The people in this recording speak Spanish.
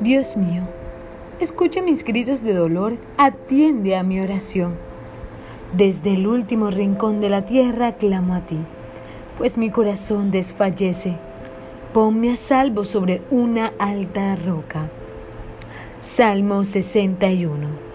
Dios mío, escucha mis gritos de dolor, atiende a mi oración. Desde el último rincón de la tierra clamo a ti, pues mi corazón desfallece. Ponme a salvo sobre una alta roca. Salmo 61